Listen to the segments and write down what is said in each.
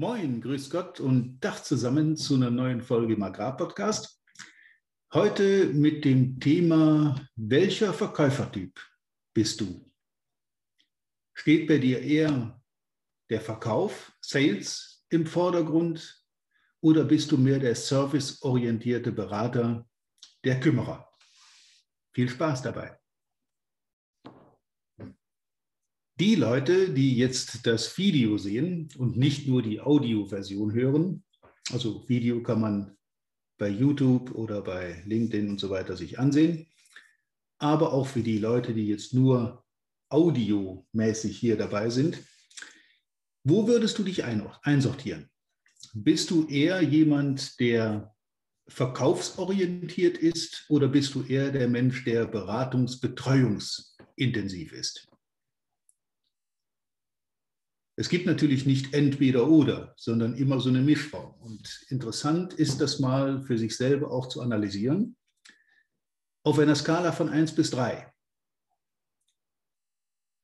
Moin, grüß Gott und Dach zusammen zu einer neuen Folge im Agrarpodcast. Heute mit dem Thema, welcher Verkäufertyp bist du? Steht bei dir eher der Verkauf, Sales im Vordergrund oder bist du mehr der serviceorientierte Berater, der Kümmerer? Viel Spaß dabei. Die Leute, die jetzt das Video sehen und nicht nur die Audioversion hören, also Video kann man bei YouTube oder bei LinkedIn und so weiter sich ansehen, aber auch für die Leute, die jetzt nur audiomäßig hier dabei sind, wo würdest du dich einsortieren? Bist du eher jemand, der verkaufsorientiert ist oder bist du eher der Mensch, der beratungsbetreuungsintensiv ist? Es gibt natürlich nicht entweder oder, sondern immer so eine Mischform. Und interessant ist das mal für sich selber auch zu analysieren. Auf einer Skala von 1 bis 3.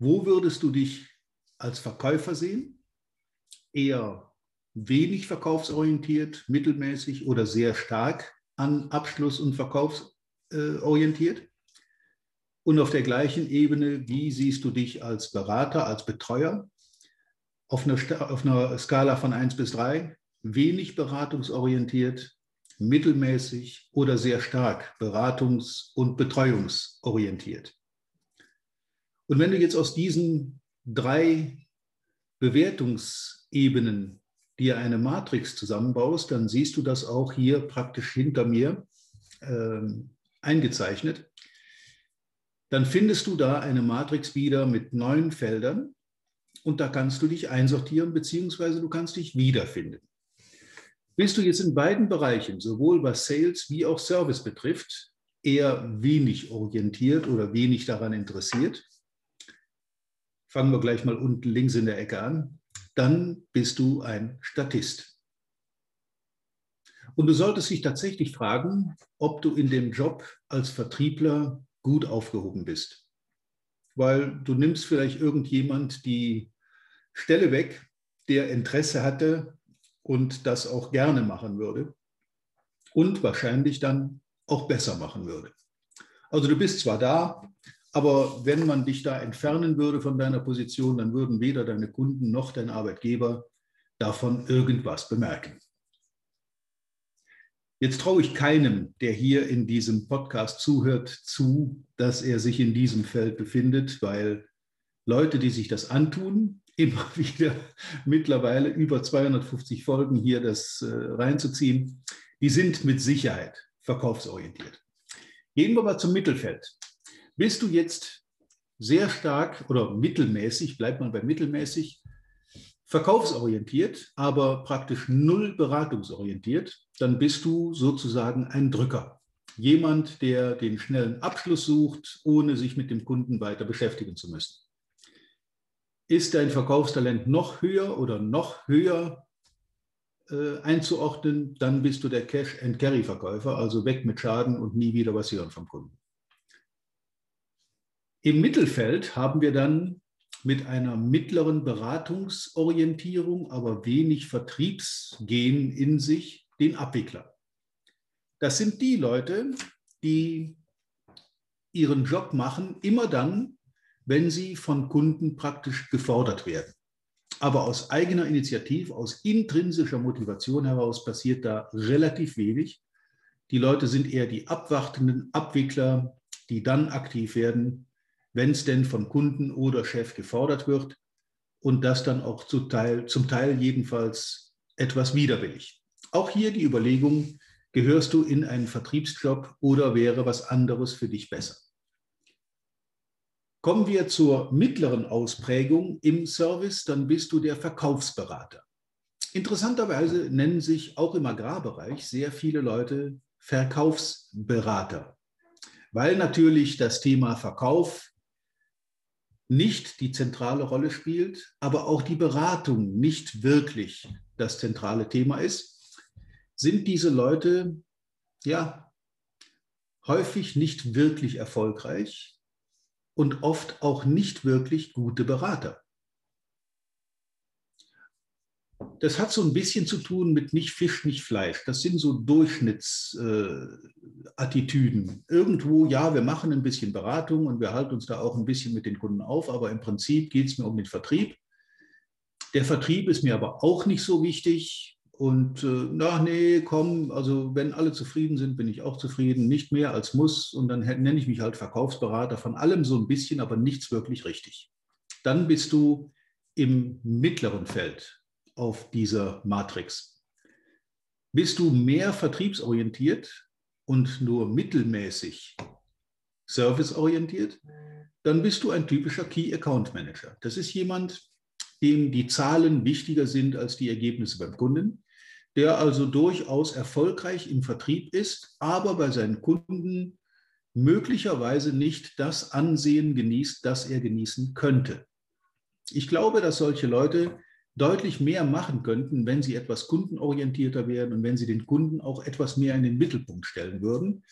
Wo würdest du dich als Verkäufer sehen? Eher wenig verkaufsorientiert, mittelmäßig oder sehr stark an Abschluss und Verkauf äh, orientiert? Und auf der gleichen Ebene, wie siehst du dich als Berater, als Betreuer? Auf einer, auf einer Skala von 1 bis 3 wenig beratungsorientiert, mittelmäßig oder sehr stark beratungs- und betreuungsorientiert. Und wenn du jetzt aus diesen drei Bewertungsebenen dir eine Matrix zusammenbaust, dann siehst du das auch hier praktisch hinter mir äh, eingezeichnet. Dann findest du da eine Matrix wieder mit neun Feldern und da kannst du dich einsortieren, beziehungsweise du kannst dich wiederfinden. Bist du jetzt in beiden Bereichen, sowohl was Sales wie auch Service betrifft, eher wenig orientiert oder wenig daran interessiert, fangen wir gleich mal unten links in der Ecke an, dann bist du ein Statist. Und du solltest dich tatsächlich fragen, ob du in dem Job als Vertriebler gut aufgehoben bist weil du nimmst vielleicht irgendjemand die Stelle weg, der Interesse hatte und das auch gerne machen würde und wahrscheinlich dann auch besser machen würde. Also du bist zwar da, aber wenn man dich da entfernen würde von deiner Position, dann würden weder deine Kunden noch dein Arbeitgeber davon irgendwas bemerken. Jetzt traue ich keinem, der hier in diesem Podcast zuhört, zu, dass er sich in diesem Feld befindet, weil Leute, die sich das antun, immer wieder mittlerweile über 250 Folgen hier das äh, reinzuziehen, die sind mit Sicherheit verkaufsorientiert. Gehen wir mal zum Mittelfeld. Bist du jetzt sehr stark oder mittelmäßig, bleibt man bei mittelmäßig, verkaufsorientiert, aber praktisch null beratungsorientiert, dann bist du sozusagen ein Drücker. Jemand, der den schnellen Abschluss sucht, ohne sich mit dem Kunden weiter beschäftigen zu müssen. Ist dein Verkaufstalent noch höher oder noch höher äh, einzuordnen, dann bist du der Cash-and-Carry-Verkäufer, also weg mit Schaden und nie wieder was hören vom Kunden. Im Mittelfeld haben wir dann mit einer mittleren Beratungsorientierung, aber wenig Vertriebsgehen in sich den Abwickler. Das sind die Leute, die ihren Job machen, immer dann, wenn sie von Kunden praktisch gefordert werden. Aber aus eigener Initiative, aus intrinsischer Motivation heraus passiert da relativ wenig. Die Leute sind eher die abwartenden Abwickler, die dann aktiv werden, wenn es denn von Kunden oder Chef gefordert wird und das dann auch zum Teil, zum Teil jedenfalls etwas widerwillig. Auch hier die Überlegung, gehörst du in einen Vertriebsjob oder wäre was anderes für dich besser? Kommen wir zur mittleren Ausprägung im Service, dann bist du der Verkaufsberater. Interessanterweise nennen sich auch im Agrarbereich sehr viele Leute Verkaufsberater, weil natürlich das Thema Verkauf nicht die zentrale Rolle spielt, aber auch die Beratung nicht wirklich das zentrale Thema ist, sind diese Leute ja häufig nicht wirklich erfolgreich und oft auch nicht wirklich gute Berater. das hat so ein bisschen zu tun mit nicht Fisch, nicht Fleisch. Das sind so Durchschnittsattitüden. Äh, Irgendwo, ja, wir machen ein bisschen Beratung und wir halten uns da auch ein bisschen mit den Kunden auf, aber im Prinzip geht es mir um den Vertrieb. Der Vertrieb ist mir aber auch nicht so wichtig. Und äh, na, nee, komm, also wenn alle zufrieden sind, bin ich auch zufrieden, nicht mehr als muss. Und dann nenne ich mich halt Verkaufsberater von allem so ein bisschen, aber nichts wirklich richtig. Dann bist du im mittleren Feld auf dieser Matrix. Bist du mehr vertriebsorientiert und nur mittelmäßig serviceorientiert, dann bist du ein typischer Key Account Manager. Das ist jemand, dem die Zahlen wichtiger sind als die Ergebnisse beim Kunden, der also durchaus erfolgreich im Vertrieb ist, aber bei seinen Kunden möglicherweise nicht das Ansehen genießt, das er genießen könnte. Ich glaube, dass solche Leute deutlich mehr machen könnten, wenn sie etwas kundenorientierter werden und wenn sie den Kunden auch etwas mehr in den Mittelpunkt stellen würden.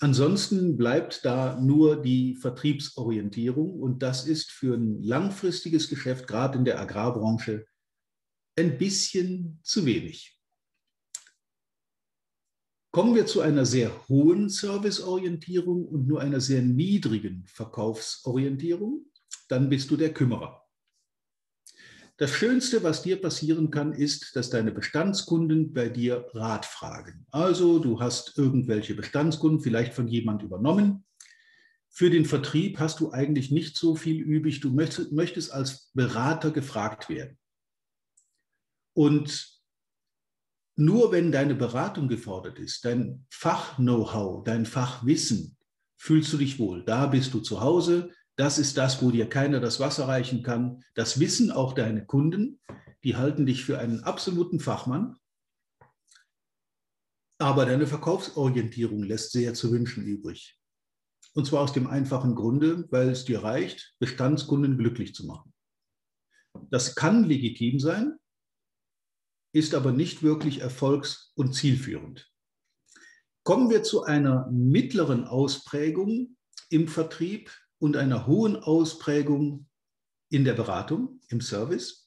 Ansonsten bleibt da nur die Vertriebsorientierung und das ist für ein langfristiges Geschäft, gerade in der Agrarbranche, ein bisschen zu wenig. Kommen wir zu einer sehr hohen Serviceorientierung und nur einer sehr niedrigen Verkaufsorientierung, dann bist du der Kümmerer. Das Schönste, was dir passieren kann, ist, dass deine Bestandskunden bei dir Rat fragen. Also du hast irgendwelche Bestandskunden, vielleicht von jemand übernommen. Für den Vertrieb hast du eigentlich nicht so viel übrig. Du möchtest, als Berater gefragt werden. Und nur wenn deine Beratung gefordert ist, dein Fach-Know-how, dein Fachwissen, fühlst du dich wohl. Da bist du zu Hause, das ist das, wo dir keiner das Wasser reichen kann. Das wissen auch deine Kunden. Die halten dich für einen absoluten Fachmann. Aber deine Verkaufsorientierung lässt sehr zu wünschen übrig. Und zwar aus dem einfachen Grunde, weil es dir reicht, Bestandskunden glücklich zu machen. Das kann legitim sein, ist aber nicht wirklich erfolgs- und zielführend. Kommen wir zu einer mittleren Ausprägung im Vertrieb, und einer hohen Ausprägung in der Beratung, im Service,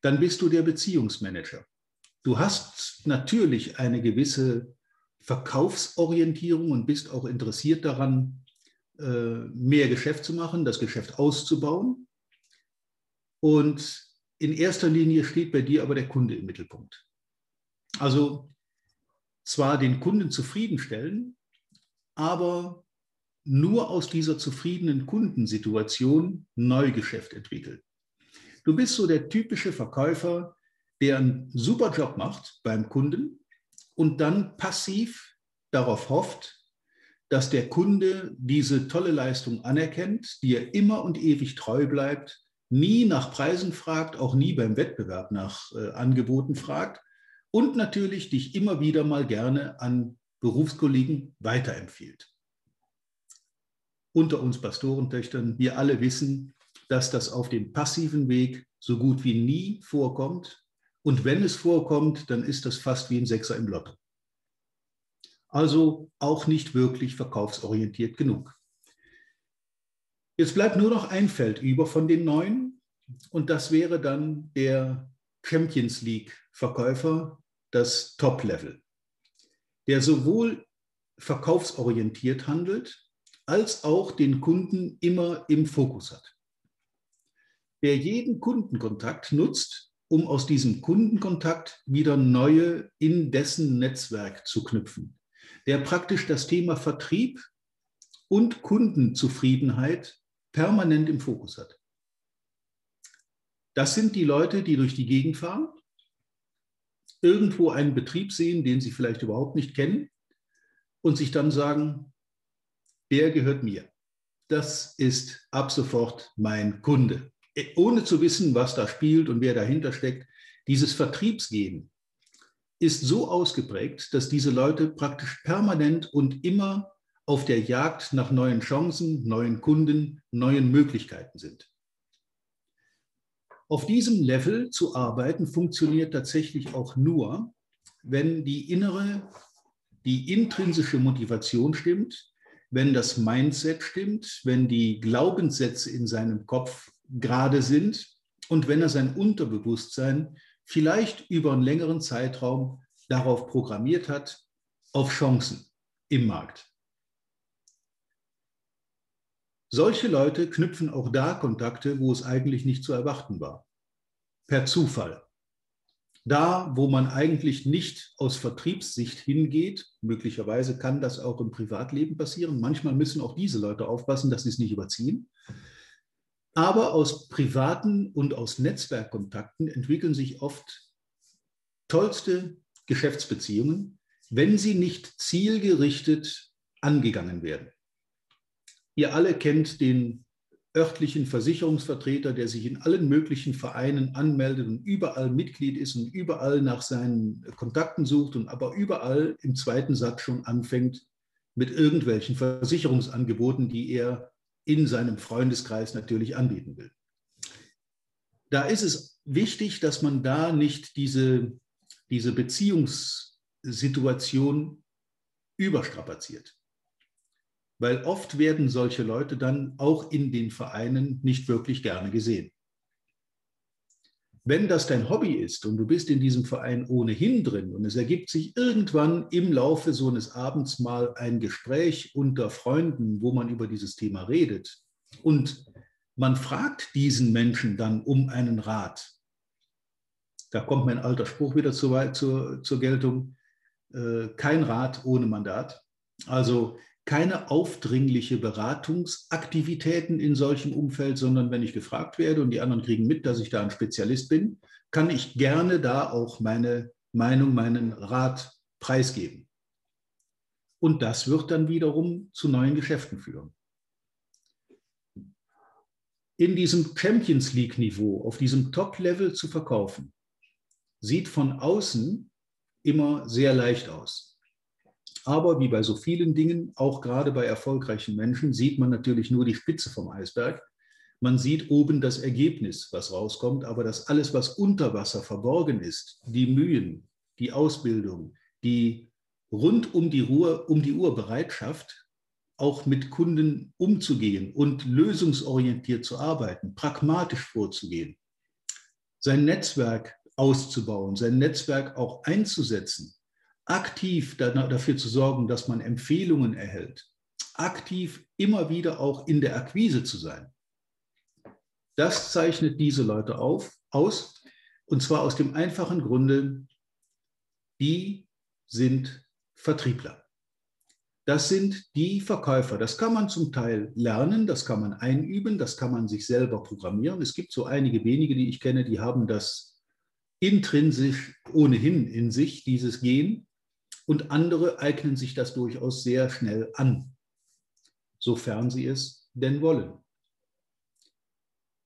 dann bist du der Beziehungsmanager. Du hast natürlich eine gewisse Verkaufsorientierung und bist auch interessiert daran, äh, mehr Geschäft zu machen, das Geschäft auszubauen. Und in erster Linie steht bei dir aber der Kunde im Mittelpunkt. Also zwar den Kunden zufriedenstellen, aber nur aus dieser zufriedenen Kundensituation Neugeschäft entwickeln. Du bist so der typische Verkäufer, der einen super Job macht beim Kunden und dann passiv darauf hofft, dass der Kunde diese tolle Leistung anerkennt, die er immer und ewig treu bleibt, nie nach Preisen fragt, auch nie beim Wettbewerb nach äh, Angeboten fragt und natürlich dich immer wieder mal gerne an Berufskollegen weiterempfiehlt unter uns Pastorentöchtern, wir alle wissen, dass das auf dem passiven Weg so gut wie nie vorkommt. Und wenn es vorkommt, dann ist das fast wie ein Sechser im Lotto. Also auch nicht wirklich verkaufsorientiert genug. Jetzt bleibt nur noch ein Feld über von den neun und das wäre dann der Champions League Verkäufer, das Top-Level, der sowohl verkaufsorientiert handelt, als auch den Kunden immer im Fokus hat. Wer jeden Kundenkontakt nutzt, um aus diesem Kundenkontakt wieder neue in dessen Netzwerk zu knüpfen, der praktisch das Thema Vertrieb und Kundenzufriedenheit permanent im Fokus hat. Das sind die Leute, die durch die Gegend fahren, irgendwo einen Betrieb sehen, den sie vielleicht überhaupt nicht kennen und sich dann sagen, der gehört mir. Das ist ab sofort mein Kunde. Ohne zu wissen, was da spielt und wer dahinter steckt, dieses Vertriebsgehen ist so ausgeprägt, dass diese Leute praktisch permanent und immer auf der Jagd nach neuen Chancen, neuen Kunden, neuen Möglichkeiten sind. Auf diesem Level zu arbeiten funktioniert tatsächlich auch nur, wenn die innere, die intrinsische Motivation stimmt, wenn das Mindset stimmt, wenn die Glaubenssätze in seinem Kopf gerade sind und wenn er sein Unterbewusstsein vielleicht über einen längeren Zeitraum darauf programmiert hat, auf Chancen im Markt. Solche Leute knüpfen auch da Kontakte, wo es eigentlich nicht zu erwarten war. Per Zufall. Da, wo man eigentlich nicht aus Vertriebssicht hingeht, möglicherweise kann das auch im Privatleben passieren. Manchmal müssen auch diese Leute aufpassen, dass sie es nicht überziehen. Aber aus privaten und aus Netzwerkkontakten entwickeln sich oft tollste Geschäftsbeziehungen, wenn sie nicht zielgerichtet angegangen werden. Ihr alle kennt den örtlichen Versicherungsvertreter, der sich in allen möglichen Vereinen anmeldet und überall Mitglied ist und überall nach seinen Kontakten sucht und aber überall im zweiten Satz schon anfängt mit irgendwelchen Versicherungsangeboten, die er in seinem Freundeskreis natürlich anbieten will. Da ist es wichtig, dass man da nicht diese, diese Beziehungssituation überstrapaziert. Weil oft werden solche Leute dann auch in den Vereinen nicht wirklich gerne gesehen. Wenn das dein Hobby ist und du bist in diesem Verein ohnehin drin und es ergibt sich irgendwann im Laufe so eines Abends mal ein Gespräch unter Freunden, wo man über dieses Thema redet und man fragt diesen Menschen dann um einen Rat, da kommt mein alter Spruch wieder zu zur, zur Geltung, äh, kein Rat ohne Mandat. Also keine aufdringliche Beratungsaktivitäten in solchem Umfeld, sondern wenn ich gefragt werde und die anderen kriegen mit, dass ich da ein Spezialist bin, kann ich gerne da auch meine Meinung, meinen Rat preisgeben. Und das wird dann wiederum zu neuen Geschäften führen. In diesem Champions League-Niveau, auf diesem Top-Level zu verkaufen, sieht von außen immer sehr leicht aus. Aber wie bei so vielen Dingen, auch gerade bei erfolgreichen Menschen, sieht man natürlich nur die Spitze vom Eisberg. Man sieht oben das Ergebnis, was rauskommt, aber das alles, was unter Wasser verborgen ist, die Mühen, die Ausbildung, die rund um die, Ruhe, um die Uhr Bereitschaft, auch mit Kunden umzugehen und lösungsorientiert zu arbeiten, pragmatisch vorzugehen, sein Netzwerk auszubauen, sein Netzwerk auch einzusetzen, aktiv dafür zu sorgen, dass man Empfehlungen erhält, aktiv immer wieder auch in der Akquise zu sein. Das zeichnet diese Leute auf, aus, und zwar aus dem einfachen Grunde, die sind Vertriebler. Das sind die Verkäufer. Das kann man zum Teil lernen, das kann man einüben, das kann man sich selber programmieren. Es gibt so einige wenige, die ich kenne, die haben das intrinsisch ohnehin in sich, dieses Gen und andere eignen sich das durchaus sehr schnell an, sofern sie es denn wollen.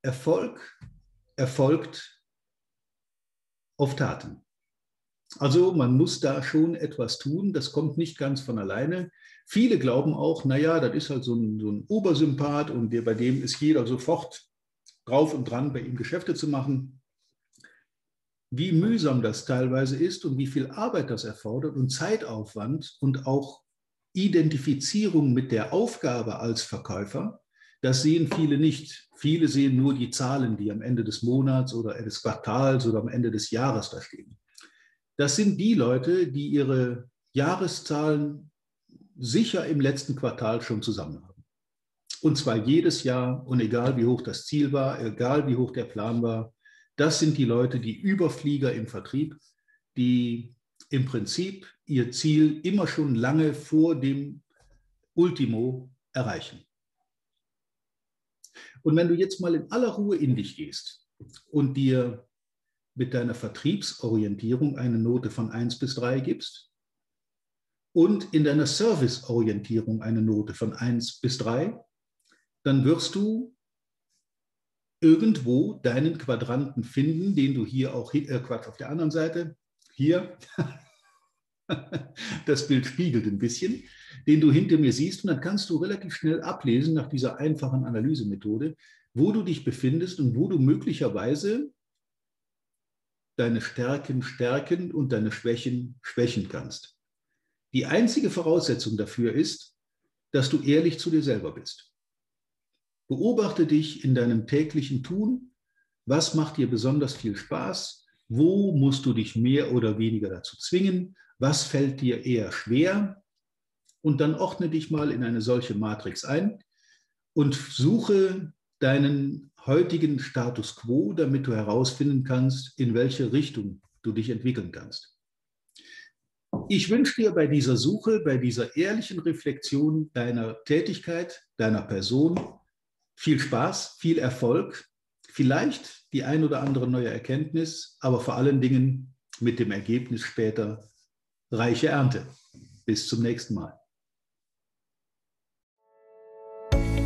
Erfolg erfolgt auf Taten. Also man muss da schon etwas tun, das kommt nicht ganz von alleine. Viele glauben auch, naja, das ist halt so ein, so ein Obersympath und bei dem ist jeder sofort drauf und dran, bei ihm Geschäfte zu machen wie mühsam das teilweise ist und wie viel Arbeit das erfordert und Zeitaufwand und auch Identifizierung mit der Aufgabe als Verkäufer, das sehen viele nicht. Viele sehen nur die Zahlen, die am Ende des Monats oder des Quartals oder am Ende des Jahres da stehen. Das sind die Leute, die ihre Jahreszahlen sicher im letzten Quartal schon zusammen haben. Und zwar jedes Jahr und egal wie hoch das Ziel war, egal wie hoch der Plan war, das sind die Leute, die Überflieger im Vertrieb, die im Prinzip ihr Ziel immer schon lange vor dem Ultimo erreichen. Und wenn du jetzt mal in aller Ruhe in dich gehst und dir mit deiner Vertriebsorientierung eine Note von 1 bis 3 gibst und in deiner Serviceorientierung eine Note von 1 bis 3, dann wirst du irgendwo deinen Quadranten finden, den du hier auch, äh, Quatsch, auf der anderen Seite, hier, das Bild spiegelt ein bisschen, den du hinter mir siehst und dann kannst du relativ schnell ablesen nach dieser einfachen Analysemethode, wo du dich befindest und wo du möglicherweise deine Stärken stärken und deine Schwächen schwächen kannst. Die einzige Voraussetzung dafür ist, dass du ehrlich zu dir selber bist. Beobachte dich in deinem täglichen Tun. Was macht dir besonders viel Spaß? Wo musst du dich mehr oder weniger dazu zwingen? Was fällt dir eher schwer? Und dann ordne dich mal in eine solche Matrix ein und suche deinen heutigen Status quo, damit du herausfinden kannst, in welche Richtung du dich entwickeln kannst. Ich wünsche dir bei dieser Suche, bei dieser ehrlichen Reflexion deiner Tätigkeit, deiner Person viel Spaß, viel Erfolg, vielleicht die ein oder andere neue Erkenntnis, aber vor allen Dingen mit dem Ergebnis später reiche Ernte. Bis zum nächsten Mal.